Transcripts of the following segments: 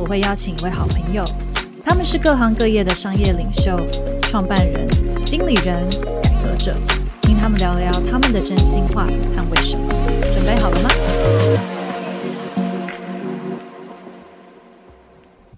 我会邀请一位好朋友，他们是各行各业的商业领袖、创办人、经理人、改革者，听他们聊聊他们的真心话和为什么。准备好了吗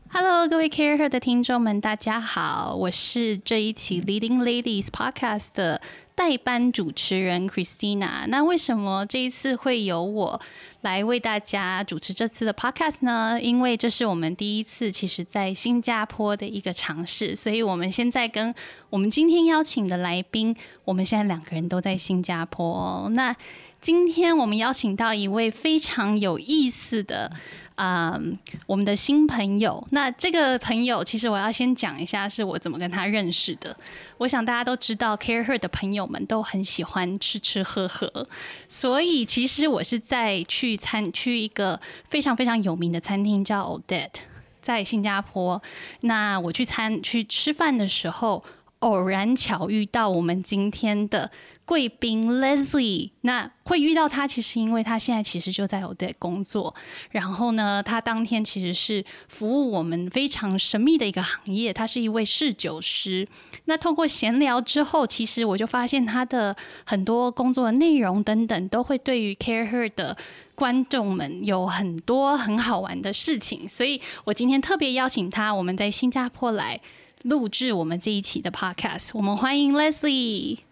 ？Hello，各位 CareHer 的听众们，大家好，我是这一期 Leading Ladies Podcast 的。代班主持人 Christina，那为什么这一次会由我来为大家主持这次的 Podcast 呢？因为这是我们第一次，其实在新加坡的一个尝试，所以我们现在跟我们今天邀请的来宾，我们现在两个人都在新加坡。那今天我们邀请到一位非常有意思的。嗯，我们的新朋友，那这个朋友其实我要先讲一下，是我怎么跟他认识的。我想大家都知道，Care Her 的朋友们都很喜欢吃吃喝喝，所以其实我是在去餐去一个非常非常有名的餐厅叫 Odette，在新加坡。那我去餐去吃饭的时候，偶然巧遇到我们今天的。贵宾 Leslie，那会遇到他，其实因为他现在其实就在 Odette 工作。然后呢，他当天其实是服务我们非常神秘的一个行业，他是一位侍酒师。那透过闲聊之后，其实我就发现他的很多工作的内容等等，都会对于 Care Her 的观众们有很多很好玩的事情。所以我今天特别邀请他，我们在新加坡来录制我们这一期的 Podcast。我们欢迎 Leslie。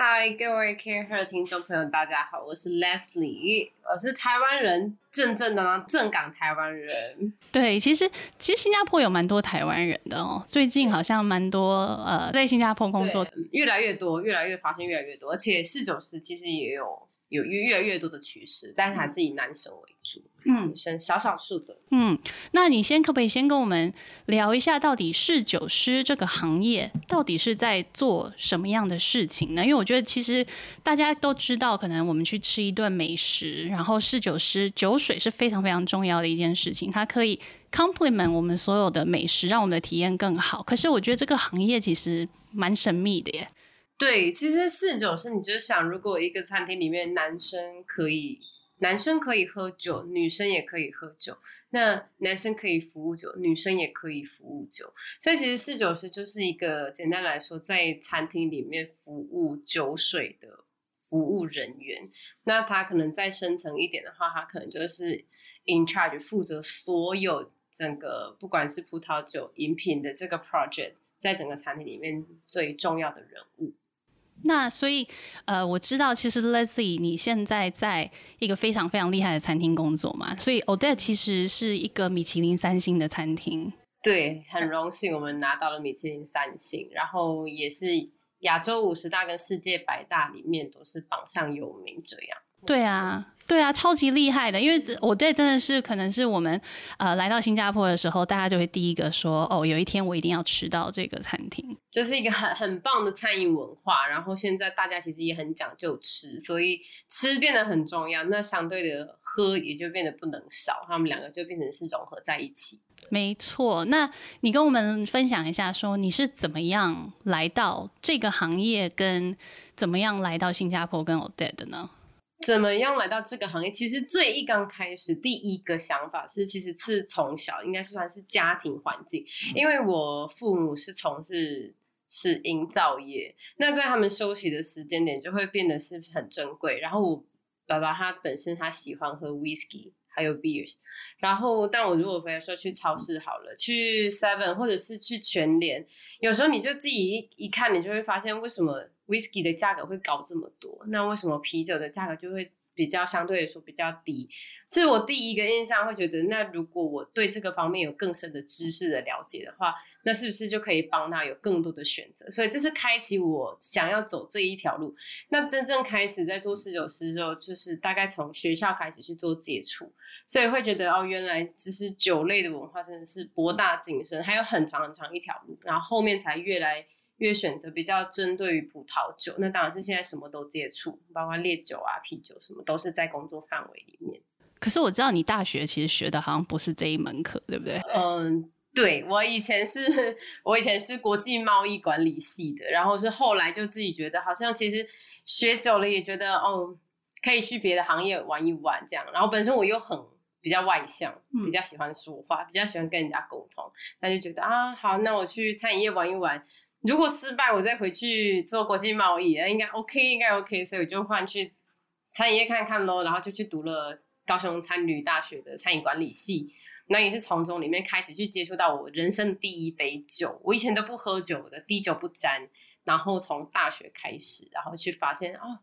嗨，各位 Care Her 的听众朋友，大家好，我是 Leslie，我是台湾人，正正当当正港台湾人。对，其实其实新加坡有蛮多台湾人的哦，最近好像蛮多呃，在新加坡工作越来越多，越来越发现越来越多，而且四九四其实也有有越越来越多的趋势，但是还是以男生为主。嗯，生少少数的。嗯，那你先可不可以先跟我们聊一下，到底侍酒师这个行业到底是在做什么样的事情呢？因为我觉得其实大家都知道，可能我们去吃一顿美食，然后侍酒师酒水是非常非常重要的一件事情，它可以 complement 我们所有的美食，让我们的体验更好。可是我觉得这个行业其实蛮神秘的耶。对，其实四九是，你就想，如果一个餐厅里面男生可以。男生可以喝酒，女生也可以喝酒。那男生可以服务酒，女生也可以服务酒。所以其实四九是就是一个简单来说，在餐厅里面服务酒水的服务人员。那他可能再深层一点的话，他可能就是 in charge 负责所有整个不管是葡萄酒饮品的这个 project，在整个餐厅里面最重要的人物。那所以，呃，我知道其实 Leslie 你现在在一个非常非常厉害的餐厅工作嘛，所以 Odette 其实是一个米其林三星的餐厅。对，很荣幸我们拿到了米其林三星，然后也是亚洲五十大跟世界百大里面都是榜上有名这样。对啊。对啊，超级厉害的，因为我对真的是可能是我们呃来到新加坡的时候，大家就会第一个说哦，有一天我一定要吃到这个餐厅，这是一个很很棒的餐饮文化。然后现在大家其实也很讲究吃，所以吃变得很重要。那相对的喝也就变得不能少，他们两个就变成是融合在一起。没错，那你跟我们分享一下，说你是怎么样来到这个行业，跟怎么样来到新加坡跟 Odette 的呢？怎么样来到这个行业？其实最一刚开始，第一个想法是，其实是从小应该算是家庭环境，因为我父母是从事是营造业，那在他们休息的时间点就会变得是很珍贵。然后我爸爸他本身他喜欢喝 whisky 还有 beers，然后但我如果比如说去超市好了，去 seven 或者是去全联，有时候你就自己一一看，你就会发现为什么。whiskey 的价格会高这么多，那为什么啤酒的价格就会比较相对来说比较低。这是我第一个印象，会觉得那如果我对这个方面有更深的知识的了解的话，那是不是就可以帮他有更多的选择？所以这是开启我想要走这一条路。那真正开始在做侍酒师的时候，就是大概从学校开始去做接触，所以会觉得哦，原来只是酒类的文化真的是博大精深，还有很长很长一条路。然后后面才越来越选择比较针对于葡萄酒，那当然是现在什么都接触，包括烈酒啊、啤酒什么，都是在工作范围里面。可是我知道你大学其实学的好像不是这一门课，对不对？嗯，对我以前是，我以前是国际贸易管理系的，然后是后来就自己觉得好像其实学久了也觉得哦，可以去别的行业玩一玩这样。然后本身我又很比较外向，比较喜欢说话，比较喜欢跟人家沟通，那就觉得啊，好，那我去餐饮业玩一玩。如果失败，我再回去做国际贸易，应该 OK，应该 OK，所以我就换去餐饮业看看咯，然后就去读了。高雄餐旅大学的餐饮管理系，那也是从中里面开始去接触到我人生第一杯酒。我以前都不喝酒的，滴酒不沾。然后从大学开始，然后去发现哦，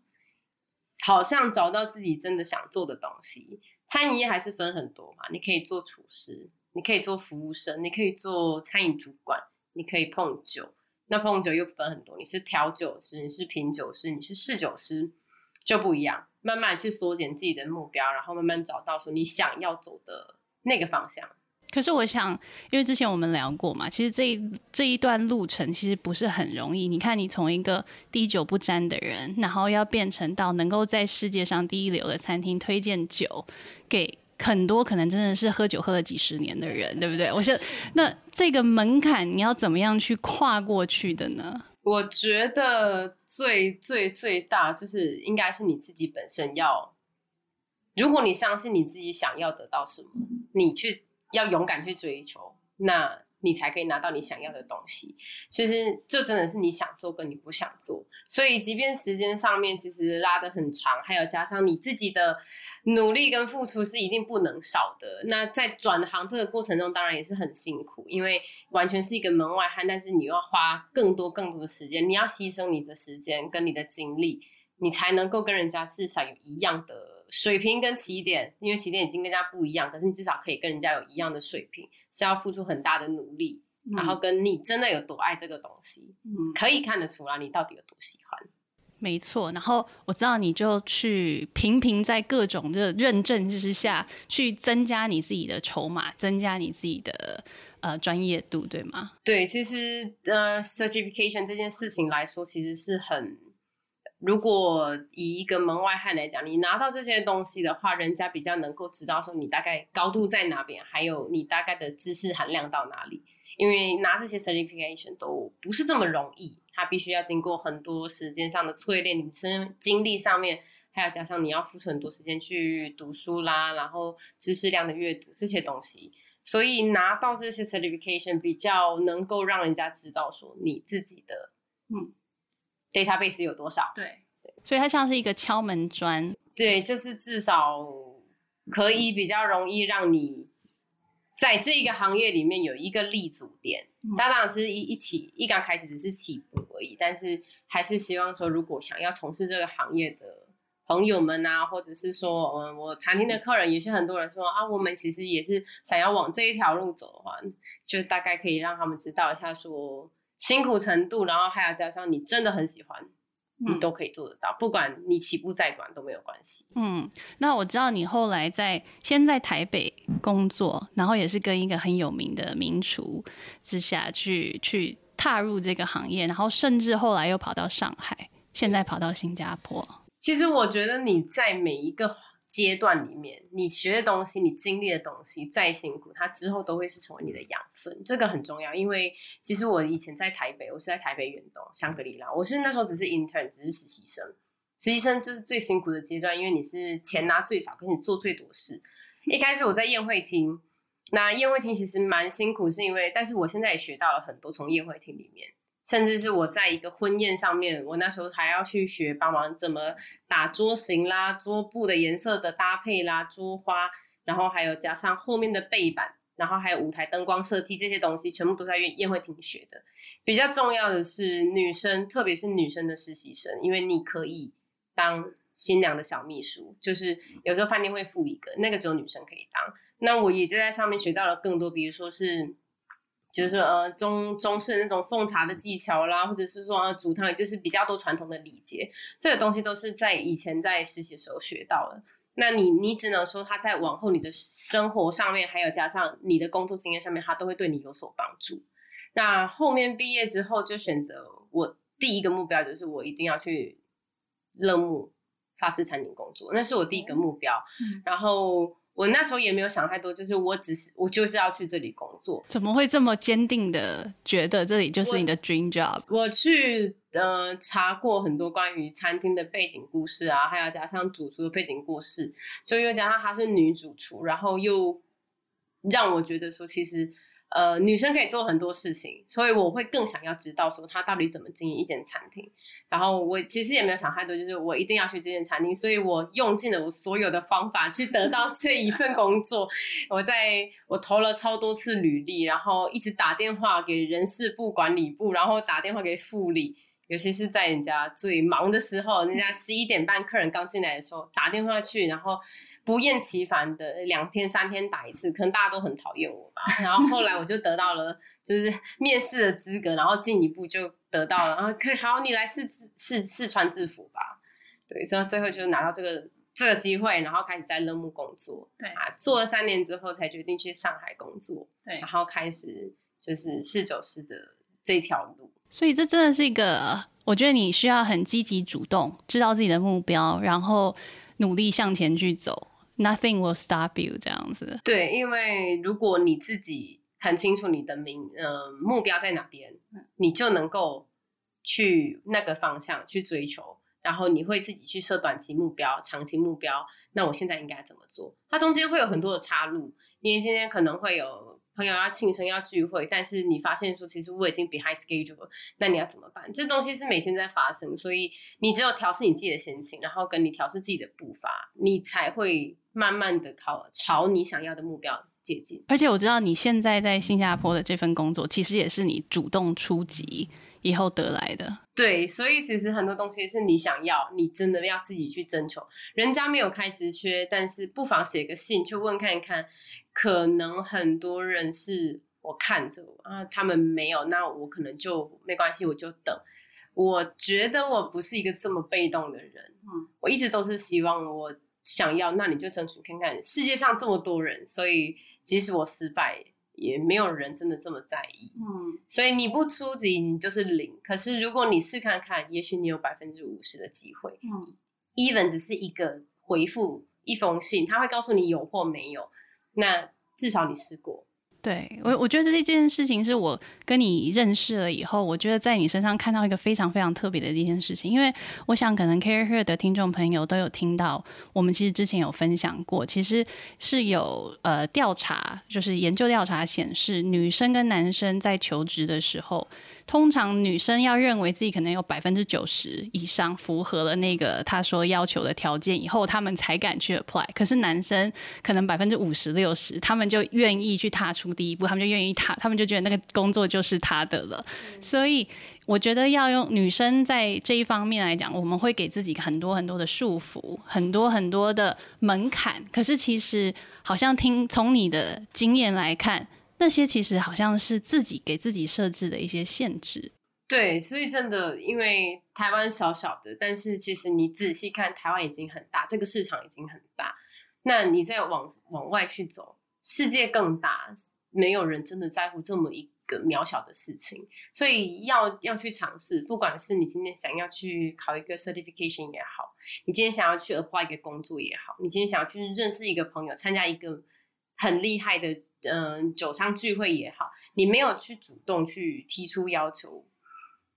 好像找到自己真的想做的东西。餐饮业还是分很多嘛，你可以做厨师，你可以做服务生，你可以做餐饮主管，你可以碰酒。那碰酒又分很多，你是调酒师，你是品酒师，你是侍酒师，就不一样。慢慢去缩减自己的目标，然后慢慢找到说你想要走的那个方向。可是我想，因为之前我们聊过嘛，其实这一这一段路程其实不是很容易。你看，你从一个滴酒不沾的人，然后要变成到能够在世界上第一流的餐厅推荐酒给很多可能真的是喝酒喝了几十年的人，对不对？我想，那这个门槛你要怎么样去跨过去的呢？我觉得。最最最大就是应该是你自己本身要，如果你相信你自己想要得到什么，你去要勇敢去追求，那你才可以拿到你想要的东西。其实这真的是你想做跟你不想做，所以即便时间上面其实拉得很长，还有加上你自己的。努力跟付出是一定不能少的。那在转行这个过程中，当然也是很辛苦，因为完全是一个门外汉。但是你要花更多更多的时间，你要牺牲你的时间跟你的精力，你才能够跟人家至少有一样的水平跟起点。因为起点已经跟人家不一样，可是你至少可以跟人家有一样的水平，是要付出很大的努力，然后跟你真的有多爱这个东西，嗯，可以看得出来你到底有多喜欢。没错，然后我知道你就去频频在各种的认证之下去增加你自己的筹码，增加你自己的呃专业度，对吗？对，其实呃，certification 这件事情来说，其实是很，如果以一个门外汉来讲，你拿到这些东西的话，人家比较能够知道说你大概高度在哪边，还有你大概的知识含量到哪里，因为拿这些 certification 都不是这么容易。它必须要经过很多时间上的淬炼，你生精力上面，还要加上你要付出很多时间去读书啦，然后知识量的阅读这些东西，所以拿到这些 certification 比较能够让人家知道说你自己的嗯 database 有多少。对，所以它像是一个敲门砖。对，就是至少可以比较容易让你在这个行业里面有一个立足点。当然是一一起一刚开始只是起步而已，但是还是希望说，如果想要从事这个行业的朋友们啊，或者是说，嗯，我餐厅的客人，有些很多人说啊，我们其实也是想要往这一条路走的话，就大概可以让他们知道一下说辛苦程度，然后还要加上你真的很喜欢。你都可以做得到，不管你起步再短都没有关系。嗯，那我知道你后来在先在台北工作，然后也是跟一个很有名的名厨之下去去踏入这个行业，然后甚至后来又跑到上海，现在跑到新加坡。其实我觉得你在每一个。阶段里面，你学的东西，你经历的东西，再辛苦，它之后都会是成为你的养分，这个很重要。因为其实我以前在台北，我是在台北远东香格里拉，我是那时候只是 intern，只是实习生。实习生就是最辛苦的阶段，因为你是钱拿最少，可是你做最多事。一开始我在宴会厅，那宴会厅其实蛮辛苦，是因为，但是我现在也学到了很多从宴会厅里面。甚至是我在一个婚宴上面，我那时候还要去学帮忙怎么打桌型啦、桌布的颜色的搭配啦、桌花，然后还有加上后面的背板，然后还有舞台灯光设计这些东西，全部都在宴宴会厅学的。比较重要的是女生，特别是女生的实习生，因为你可以当新娘的小秘书，就是有时候饭店会付一个，那个只有女生可以当。那我也就在上面学到了更多，比如说是。就是说，呃，中中式那种奉茶的技巧啦，或者是说，呃，煮汤，也就是比较多传统的礼节，这个东西都是在以前在实习的时候学到的。那你，你只能说他在往后你的生活上面，还有加上你的工作经验上面，他都会对你有所帮助。那后面毕业之后，就选择我第一个目标就是我一定要去乐木法式餐厅工作，那是我第一个目标。然后。我那时候也没有想太多，就是我只是我就是要去这里工作。怎么会这么坚定的觉得这里就是你的 dream job？我去呃查过很多关于餐厅的背景故事啊，还有加上主厨的背景故事，就又加上她是女主厨，然后又让我觉得说其实。呃，女生可以做很多事情，所以我会更想要知道说她到底怎么经营一间餐厅。然后我其实也没有想太多，就是我一定要去这间餐厅，所以我用尽了我所有的方法去得到这一份工作。我在我投了超多次履历，然后一直打电话给人事部、管理部，然后打电话给副理，尤其是在人家最忙的时候，人家十一点半客人刚进来的时候打电话去，然后。不厌其烦的两天三天打一次，可能大家都很讨厌我吧。然后后来我就得到了就是面试的资格，然后进一步就得到了，然后可以好，你来试试试穿制服吧。对，所以最后就拿到这个这个机会，然后开始在乐木工作。对啊，做了三年之后才决定去上海工作。对，然后开始就是试酒师的这条路。所以这真的是一个，我觉得你需要很积极主动，知道自己的目标，然后努力向前去走。Nothing will stop you，这样子。对，因为如果你自己很清楚你的明呃目标在哪边，你就能够去那个方向去追求，然后你会自己去设短期目标、长期目标。那我现在应该怎么做？它中间会有很多的岔路，因为今天可能会有。朋友要庆生要聚会，但是你发现说其实我已经 behind schedule，那你要怎么办？这东西是每天在发生，所以你只有调试你自己的心情，然后跟你调试自己的步伐，你才会慢慢的靠朝你想要的目标接近。而且我知道你现在在新加坡的这份工作，其实也是你主动出击以后得来的。对，所以其实很多东西是你想要，你真的要自己去征求。人家没有开职缺，但是不妨写个信去问看看。可能很多人是我看着啊，他们没有，那我可能就没关系，我就等。我觉得我不是一个这么被动的人，嗯，我一直都是希望我想要，那你就争取看看。世界上这么多人，所以即使我失败，也没有人真的这么在意，嗯。所以你不出击，你就是零。可是如果你试看看，也许你有百分之五十的机会，嗯。even 只是一个回复一封信，他会告诉你有或没有。那至少你试过，对我，我觉得这件事情是我跟你认识了以后，我觉得在你身上看到一个非常非常特别的一件事情。因为我想，可能 Care Her 的听众朋友都有听到，我们其实之前有分享过，其实是有呃调查，就是研究调查显示，女生跟男生在求职的时候。通常女生要认为自己可能有百分之九十以上符合了那个他说要求的条件以后，他们才敢去 apply。可是男生可能百分之五十六十，他们就愿意去踏出第一步，他们就愿意踏，他们就觉得那个工作就是他的了。所以我觉得要用女生在这一方面来讲，我们会给自己很多很多的束缚，很多很多的门槛。可是其实好像听从你的经验来看。那些其实好像是自己给自己设置的一些限制。对，所以真的，因为台湾小小的，但是其实你仔细看，台湾已经很大，这个市场已经很大。那你再往往外去走，世界更大，没有人真的在乎这么一个渺小的事情。所以要要去尝试，不管是你今天想要去考一个 certification 也好，你今天想要去 apply 一个工作也好，你今天想要去认识一个朋友，参加一个。很厉害的，嗯，酒商聚会也好，你没有去主动去提出要求，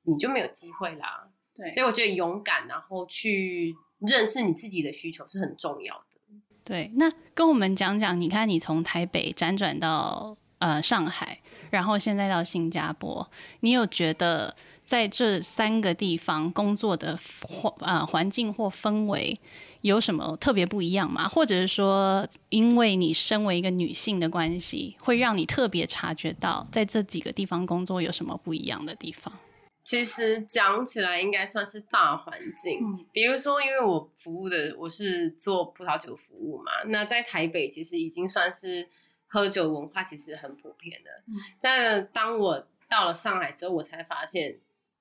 你就没有机会啦。对，所以我觉得勇敢，然后去认识你自己的需求是很重要的。对，那跟我们讲讲，你看你从台北辗转到呃上海，然后现在到新加坡，你有觉得在这三个地方工作的环啊环境或氛围？有什么特别不一样吗？或者是说，因为你身为一个女性的关系，会让你特别察觉到在这几个地方工作有什么不一样的地方？其实讲起来应该算是大环境，嗯比如说，因为我服务的我是做葡萄酒服务嘛，那在台北其实已经算是喝酒文化其实很普遍的。嗯但当我到了上海之后，我才发现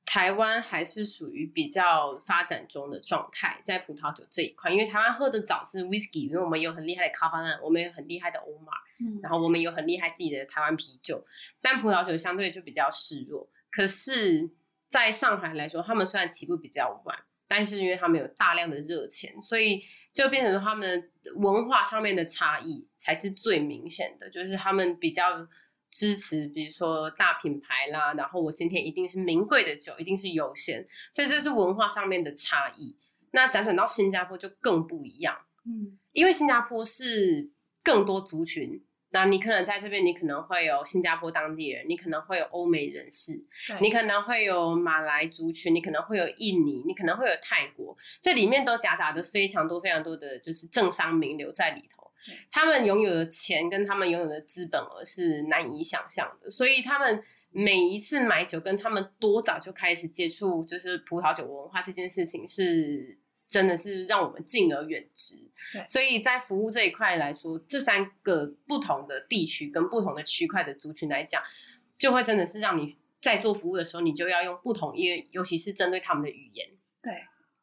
台湾还是属于比较发展中的状态，在葡萄酒这一块，因为台湾喝的早是 whisky，因为我们有很厉害的卡巴纳，我们有很厉害的欧玛，嗯然后我们有很厉害自己的台湾啤酒，但葡萄酒相对就比较示弱。可是，在上海来说，他们虽然起步比较晚，但是因为他们有大量的热钱，所以就变成说他们文化上面的差异才是最明显的，就是他们比较支持，比如说大品牌啦，然后我今天一定是名贵的酒，一定是优先，所以这是文化上面的差异。那辗转到新加坡就更不一样，嗯因为新加坡是更多族群，那你可能在这边，你可能会有新加坡当地人，你可能会有欧美人士，你可能会有马来族群，你可能会有印尼，你可能会有泰国，这里面都夹杂着非常多非常多的就是政商名流在里头对。他们拥有的钱跟他们拥有的资本额是难以想象的，所以他们每一次买酒跟他们多早就开始接触就是葡萄酒文化这件事情是。真的是让我们敬而远之对，所以在服务这一块来说，这三个不同的地区跟不同的区块的族群来讲，就会真的是让你在做服务的时候，你就要用不同，因为尤其是针对他们的语言，对，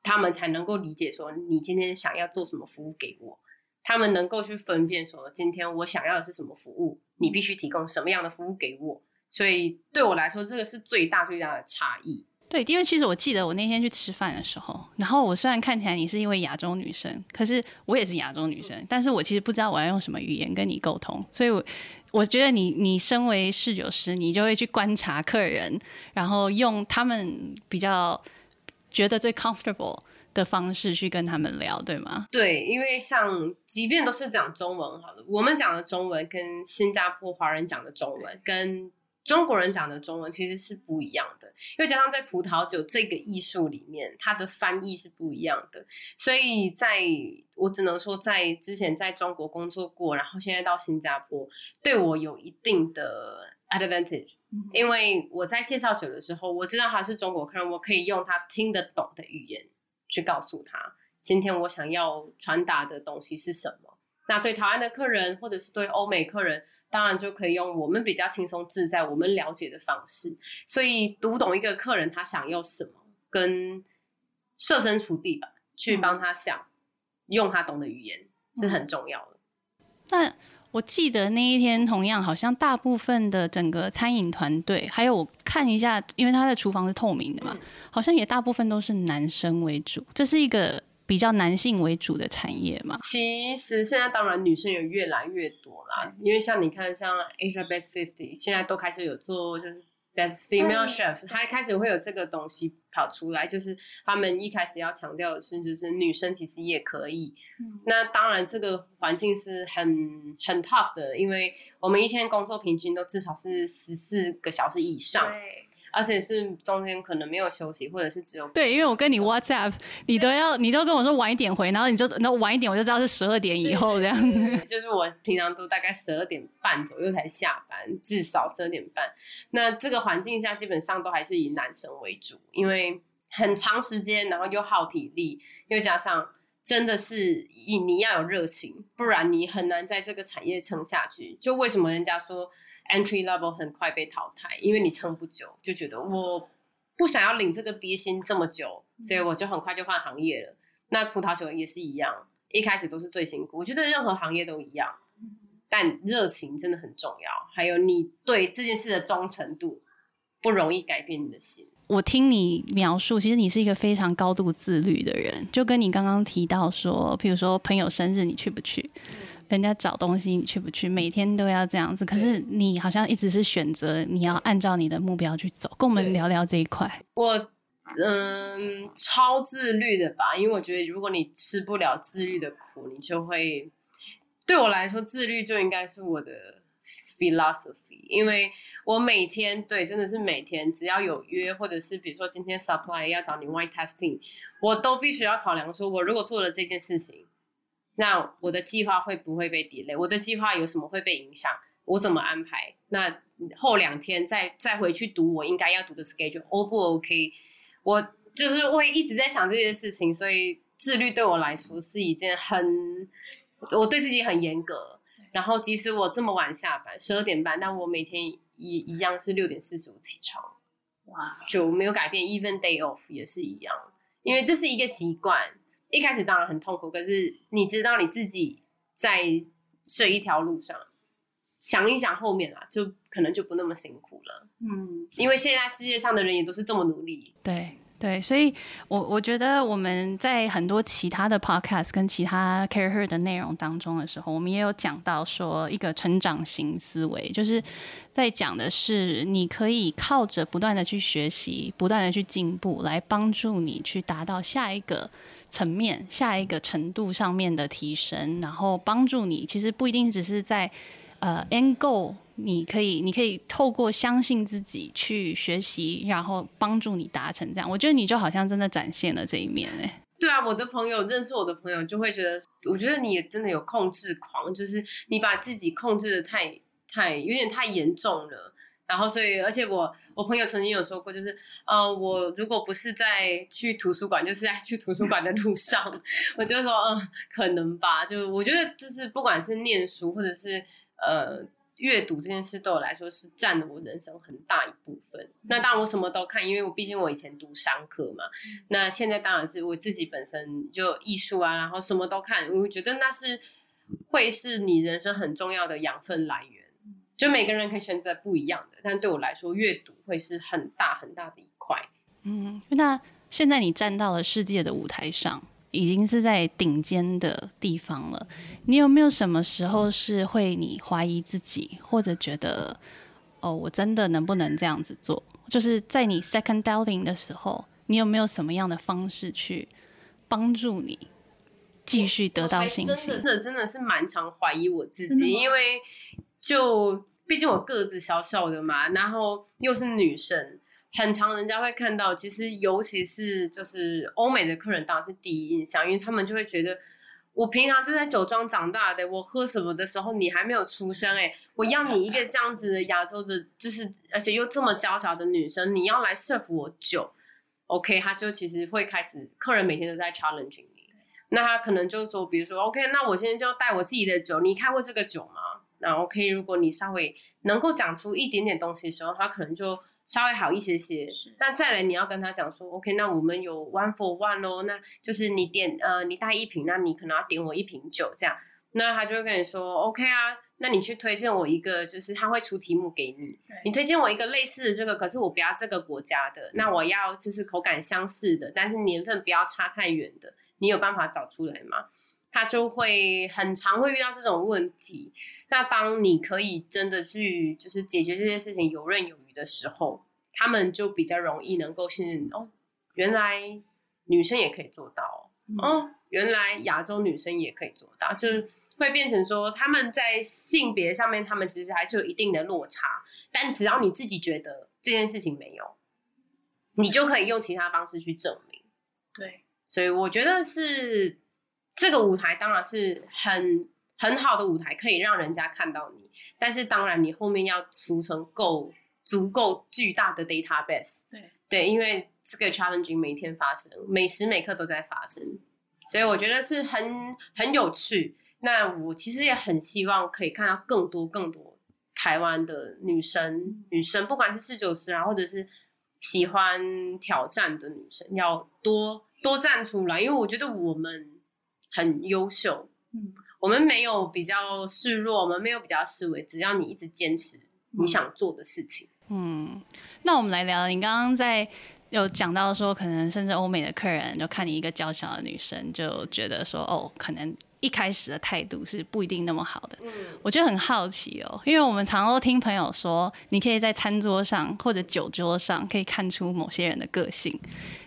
他们才能够理解说你今天想要做什么服务给我，他们能够去分辨说今天我想要的是什么服务，你必须提供什么样的服务给我。所以对我来说，这个是最大最大的差异。对，因为其实我记得我那天去吃饭的时候，然后我虽然看起来你是一位亚洲女生，可是我也是亚洲女生，但是我其实不知道我要用什么语言跟你沟通，所以我我觉得你你身为侍酒师，你就会去观察客人，然后用他们比较觉得最 comfortable 的方式去跟他们聊，对吗？对，因为像即便都是讲中文好了，我们讲的中文跟新加坡华人讲的中文跟中国人讲的中文其实是不一样的，因为加上在葡萄酒这个艺术里面，它的翻译是不一样的，所以在我只能说，在之前在中国工作过，然后现在到新加坡，对我有一定的 advantage，因为我在介绍酒的时候，我知道他是中国客人，我可以用他听得懂的语言去告诉他，今天我想要传达的东西是什么。那对台湾的客人，或者是对欧美客人，当然就可以用我们比较轻松自在、我们了解的方式。所以读懂一个客人他想要什么，跟设身处地吧，去帮他想，用他懂的语言是很重要的。那我记得那一天，同样好像大部分的整个餐饮团队，还有我看一下，因为他的厨房是透明的嘛，好像也大部分都是男生为主，这是一个比较男性为主的产业嘛。其实现在当然女生也越来越多啦，因为像你看，像 Asia Best Fifty 现在都开始有做就是 Best Female 嗯 Chef，它开始会有这个东西跑出来，就是他们一开始要强调的是，就是女生其实也可以。嗯那当然这个环境是很很 tough 的，因为我们一天工作平均都至少是十四个小时以上，而且是中间可能没有休息，或者是只有对，因为我跟你 WhatsApp，你都要你都跟我说晚一点回，然后你就那晚一点我就知道是十二点以后这样子。就是我平常都大概十二点半左右才下班，至少十二点半。那这个环境下，基本上都还是以男生为主，因为很长时间，然后又耗体力，又加上真的是你你要有热情，不然你很难在这个产业撑下去。就为什么人家说 entry level 很快被淘汰，因为你撑不久，就觉得我不想要领这个低薪这么久，所以我就很快就换行业了。那葡萄酒也是一样，一开始都是最辛苦。我觉得任何行业都一样，但热情真的很重要，还有你对这件事的忠诚度，不容易改变你的心。我听你描述，其实你是一个非常高度自律的人，就跟你刚刚提到说，譬如说朋友生日你去不去，人家找东西你去不去，每天都要这样子。可是你好像一直是选择你要按照你的目标去走，跟我们聊聊这一块。我嗯超自律的吧，因为我觉得如果你吃不了自律的苦，你就会对我来说，自律就应该是我的 philosophy，因为我每天对真的是每天只要有约，或者是比如说今天 supply 要找你 white testing，我都必须要考量说，我如果做了这件事情，那我的计划会不会被 delay？我的计划有什么会被影响？我怎么安排？那后两天再再回去读我应该要读的 schedule，O 不 OK？我就是会一直在想这些事情，所以自律对我来说是一件很，我对自己很严格。然后即使我这么晚下班，十二点半，但我每天一一样是六点四十五起床，哇，就没有改变。Even day off 也是一样，因为这是一个习惯。一开始当然很痛苦，可是你知道你自己在这一条路上，想一想后面啊，就可能就不那么辛苦了。嗯，因为现在世界上的人也都是这么努力。对。对，所以，我我觉得我们在很多其他的 podcast 跟其他 care her 的内容当中的时候，我们也有讲到说一个成长型思维，就是在讲的是你可以靠着不断的去学习，不断的去进步，来帮助你去达到下一个层面、下一个程度上面的提升，然后帮助你，其实不一定只是在呃 end goal。你可以，你可以透过相信自己去学习，然后帮助你达成这样。我觉得你就好像真的展现了这一面哎。对啊，我的朋友认识我的朋友就会觉得，我觉得你也真的有控制狂，就是你把自己控制的太太有点太严重了。然后所以，而且我我朋友曾经有说过，就是呃，我如果不是在去图书馆，就是在去图书馆的路上，我就说嗯，可能吧。就我觉得就是不管是念书或者是呃。阅读这件事对我来说是占了我人生很大一部分。那当然我什么都看，因为我毕竟我以前读商科嘛。那现在当然是我自己本身就艺术啊，然后什么都看。我觉得那是会是你人生很重要的养分来源。就每个人可以选择不一样的，但对我来说，阅读会是很大很大的一块。嗯，那现在你站到了世界的舞台上。已经是在顶尖的地方了。你有没有什么时候是会你怀疑自己，或者觉得哦，我真的能不能这样子做？就是在你 second doubting 的时候，你有没有什么样的方式去帮助你继续得到信心？真的真的是蛮常怀疑我自己，因为就毕竟我个子小小的嘛，然后又是女生。很常人家会看到，其实尤其是就是欧美的客人，当然是第一印象，因为他们就会觉得我平常就在酒庄长大的，我喝什么的时候你还没有出生，哎，我要你一个这样子的亚洲的，就是而且又这么娇小的女生，你要来 serve 我酒，OK，他就其实会开始，客人每天都在 challenging 你，那他可能就说，比如说 OK，那我现在就带我自己的酒，你看过这个酒吗？那 OK，如果你稍微能够讲出一点点东西的时候，他可能就。稍微好一些些，那再来你要跟他讲说，OK，那我们有 one for one 哦，那就是你点呃，你带一瓶，那你可能要点我一瓶酒这样，那他就会跟你说，OK 啊，那你去推荐我一个，就是他会出题目给你，你推荐我一个类似的这个，可是我不要这个国家的，那我要就是口感相似的，但是年份不要差太远的，你有办法找出来吗？他就会很常会遇到这种问题。那当你可以真的去就是解决这件事情游刃有余的时候，他们就比较容易能够信任哦，原来女生也可以做到哦，原来亚洲女生也可以做到，就是会变成说他们在性别上面，他们其实还是有一定的落差，但只要你自己觉得这件事情没有，你就可以用其他方式去证明。对，所以我觉得是这个舞台当然是很。很好的舞台可以让人家看到你，但是当然你后面要储存够足够巨大的 database。对对，因为这个 challenging 每天发生，每时每刻都在发生，所以我觉得是很很有趣。那我其实也很希望可以看到更多更多台湾的女生，女生不管是四九师啊，或者是喜欢挑战的女生，要多多站出来，因为我觉得我们很优秀。嗯。我们没有比较示弱，我们没有比较示威，只要你一直坚持你想做的事情。嗯，那我们来聊，你刚刚在有讲到说，可能甚至欧美的客人就看你一个娇小的女生，就觉得说，哦，可能一开始的态度是不一定那么好的。嗯，我就很好奇哦，因为我们常都听朋友说，你可以在餐桌上或者酒桌上可以看出某些人的个性。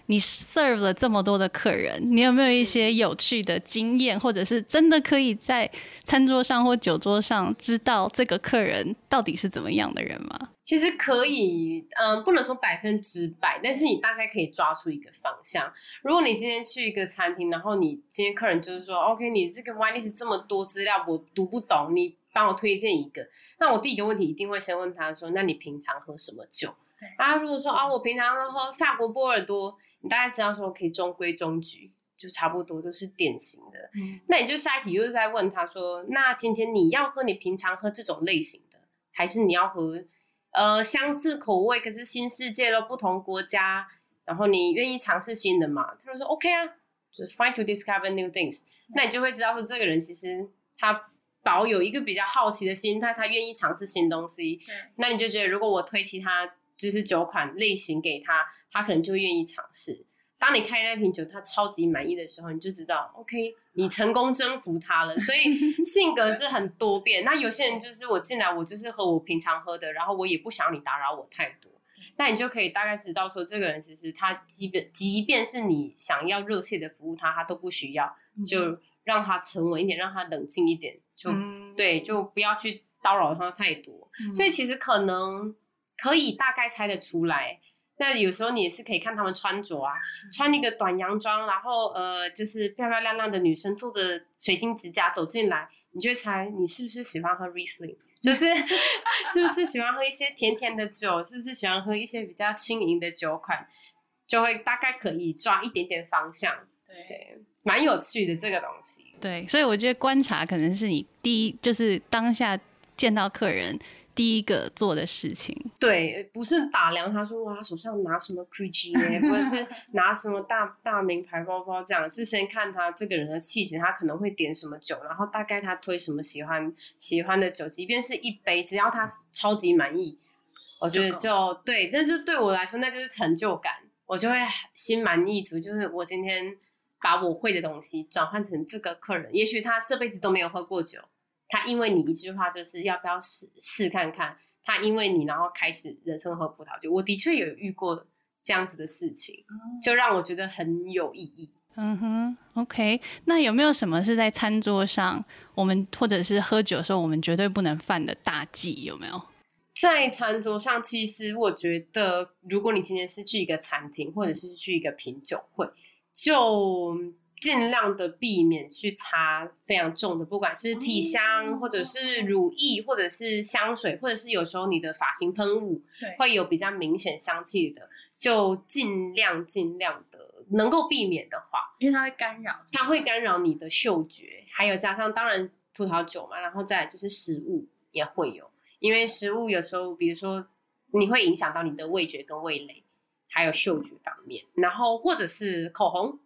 你 serve 了这么多的客人，你有没有一些有趣的经验，或者是真的可以在餐桌上或酒桌上知道这个客人到底是怎么样的人吗？其实可以，嗯，不能说百分之百，但是你大概可以抓出一个方向。如果你今天去一个餐厅，然后你今天客人就是说，OK，你这个 wine list 这么多资料，我读不懂，你。帮我推荐一个，那我第一个问题一定会先问他说，那你平常喝什么酒？对啊，如果说啊，我平常喝法国波尔多，你大概知道说可以中规中矩，就差不多都是典型的。嗯那你就下一题又是在问他说，那今天你要喝你平常喝这种类型的，还是你要喝呃相似口味可是新世界咯，不同国家，然后你愿意尝试新的嘛？他就说 OK 啊，就是 fine to discover new things。那你就会知道说这个人其实他保有一个比较好奇的心态，他愿意尝试新东西。那你就觉得如果我推其他就是酒款类型给他，他可能就会愿意尝试。当你开那瓶酒，他超级满意的时候，你就知道，OK，你成功征服他了。所以 性格是很多变。那有些人就是我进来，我就是喝我平常喝的，然后我也不想你打扰我太多。那你就可以大概知道说，这个人其实他基本，即便是你想要热切的服务他，他都不需要，就让他沉稳一点，让他冷静一点，就、嗯对，就不要去叨扰他太多。所以其实可能可以大概猜得出来。那有时候你也是可以看他们穿着啊，穿一个短洋装，然后呃，就是漂漂亮亮的女生做的水晶指甲走进来，你就会猜你是不是喜欢喝 Riesling，就是 是不是喜欢喝一些甜甜的酒，是不是喜欢喝一些比较轻盈的酒款，就会大概可以抓一点点方向，对对，蛮有趣的这个东西。对，所以我觉得观察可能是你第一，就是当下见到客人第一个做的事情。对，不是打量他说哇，他手上拿什么 Gucci 或者是拿什么大大名牌包包这样，是先看他这个人的气质，他可能会点什么酒，然后大概他推什么喜欢喜欢的酒，即便是一杯，只要他超级满意，我觉得就就对，但是对我来说那就是成就感，我就会心满意足，就是我今天把我会的东西转换成这个客人，也许他这辈子都没有喝过酒。他因为你一句话就是要不要试试看看，他因为你然后开始人生喝葡萄酒，我的确有遇过这样子的事情，就让我觉得很有意义。嗯哼，OK，那有没有什么是在餐桌上，我们或者是喝酒的时候，我们绝对不能犯的大忌？有没有？在餐桌上，其实我觉得，如果你今天是去一个餐厅，或者是去一个品酒会，就尽量的避免去擦非常重的，不管是体香，或者是乳液，或者是香水，或者是有时候你的发型喷雾，对会有比较明显香气的，就尽量尽量的能够避免的话，因为它会干扰。它会干扰你的嗅觉，还有加上当然葡萄酒嘛，然后再来就是食物也会有，因为食物有时候，比如说你会影响到你的味觉跟味蕾，还有嗅觉方面，然后或者是口红，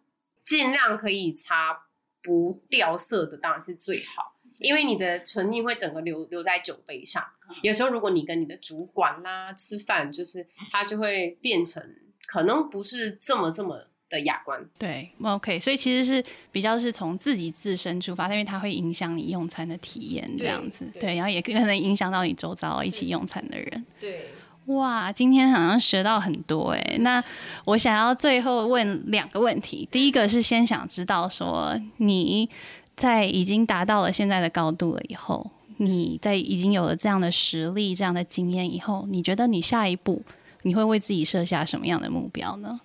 尽量可以擦不掉色的，当然是最好。因为你的唇印会整个留留在酒杯上，有时候如果你跟你的主管啦吃饭，就是它就会变成可能不是这么这么的雅观。对，OK，所以其实是比较是从自己自身出发，因为它会影响你用餐的体验，这样子。对对，然后也可能影响到你周遭一起用餐的人。对，哇，今天好像学到很多哎。那我想要最后问两个问题，第一个是先想知道说你在已经达到了现在的高度了以后，你在已经有了这样的实力、这样的经验以后，你觉得你下一步你会为自己设下什么样的目标呢？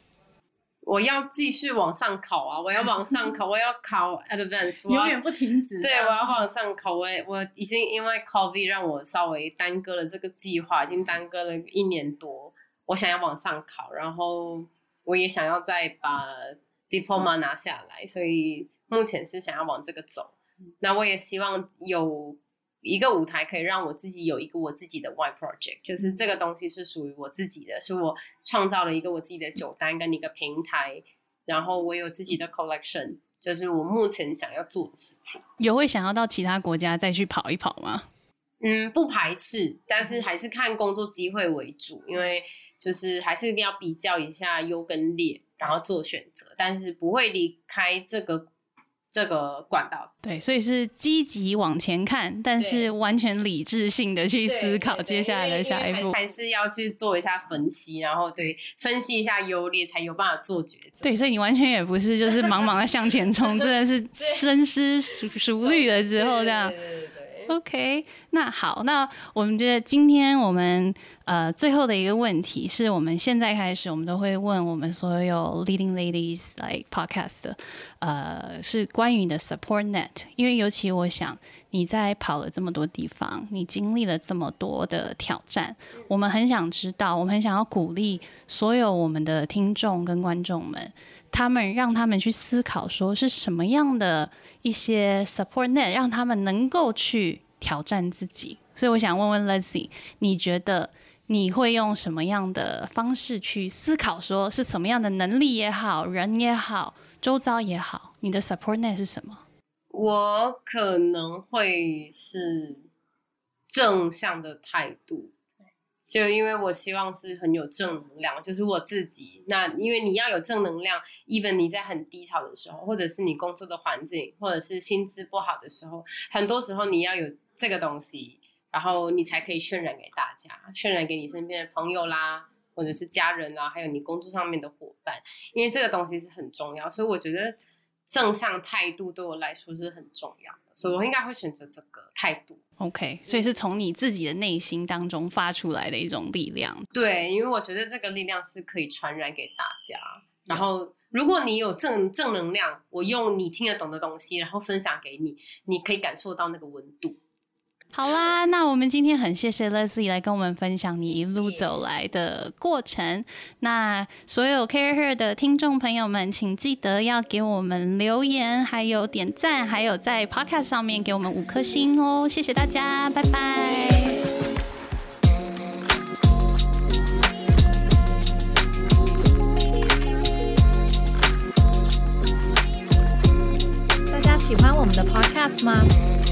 我要继续往上考啊！我要往上考，我要考 advance，我要不停止对，我要往上考。我我已经因为 COVID 让我稍微耽搁了这个计划，已经耽搁了一年多。我想要往上考，然后我也想要再把 diploma 拿下来，所以目前是想要往这个走。那我也希望有一个舞台可以让我自己有一个我自己的 Y project，就是这个东西是属于我自己的，是我创造了一个我自己的酒单跟一个平台，然后我有自己的 collection，就是我目前想要做的事情。有会想要到其他国家再去跑一跑吗？嗯，不排斥，但是还是看工作机会为主，因为就是还是一定要比较一下优跟劣，然后做选择，但是不会离开这个这个管道。对，所以是积极往前看，但是完全理智性的去思考接下来的下一步。还是要去做一下分析，然后对分析一下优劣，才有办法做抉择。对，所以你完全也不是就是茫茫的向前冲，真的是深思熟熟虑了之后这样。对对对对 OK，那好，那我们觉得今天我们呃最后的一个问题是我们现在开始，我们都会问我们所有 leading ladies like podcast 的呃是关于你的 support net，因为尤其我想你在跑了这么多地方，你经历了这么多的挑战，我们很想知道，我们很想要鼓励所有我们的听众跟观众们，他们让他们去思考，说是什么样的。一些 support net 让他们能够去挑战自己，所以我想问问 Leslie，你觉得你会用什么样的方式去思考？说是什么样的能力也好，人也好，周遭也好，你的 support net 是什么？我可能会是正向的态度。就因为我希望是很有正能量，就是我自己。那因为你要有正能量，even 你在很低潮的时候，或者是你工作的环境，或者是薪资不好的时候，很多时候你要有这个东西，然后你才可以渲染给大家，渲染给你身边的朋友啦，或者是家人啦，还有你工作上面的伙伴。因为这个东西是很重要，所以我觉得正向态度对我来说是很重要的，所以我应该会选择这个态度。OK，所以是从你自己的内心当中发出来的一种力量。对，因为我觉得这个力量是可以传染给大家。然后，如果你有正正能量，我用你听得懂的东西，然后分享给你，你可以感受到那个温度。好啦，那我们今天很谢谢 Leslie 来跟我们分享你一路走来的过程。那所有 Care Her 的听众朋友们，请记得要给我们留言，还有点赞，还有在 Podcast 上面给我们五颗星哦！谢谢大家，拜拜。大家喜欢我们的 Podcast 吗？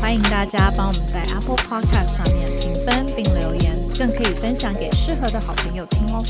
欢迎大家帮我们在 Apple Podcast 上面评分并留言，更可以分享给适合的好朋友听哦。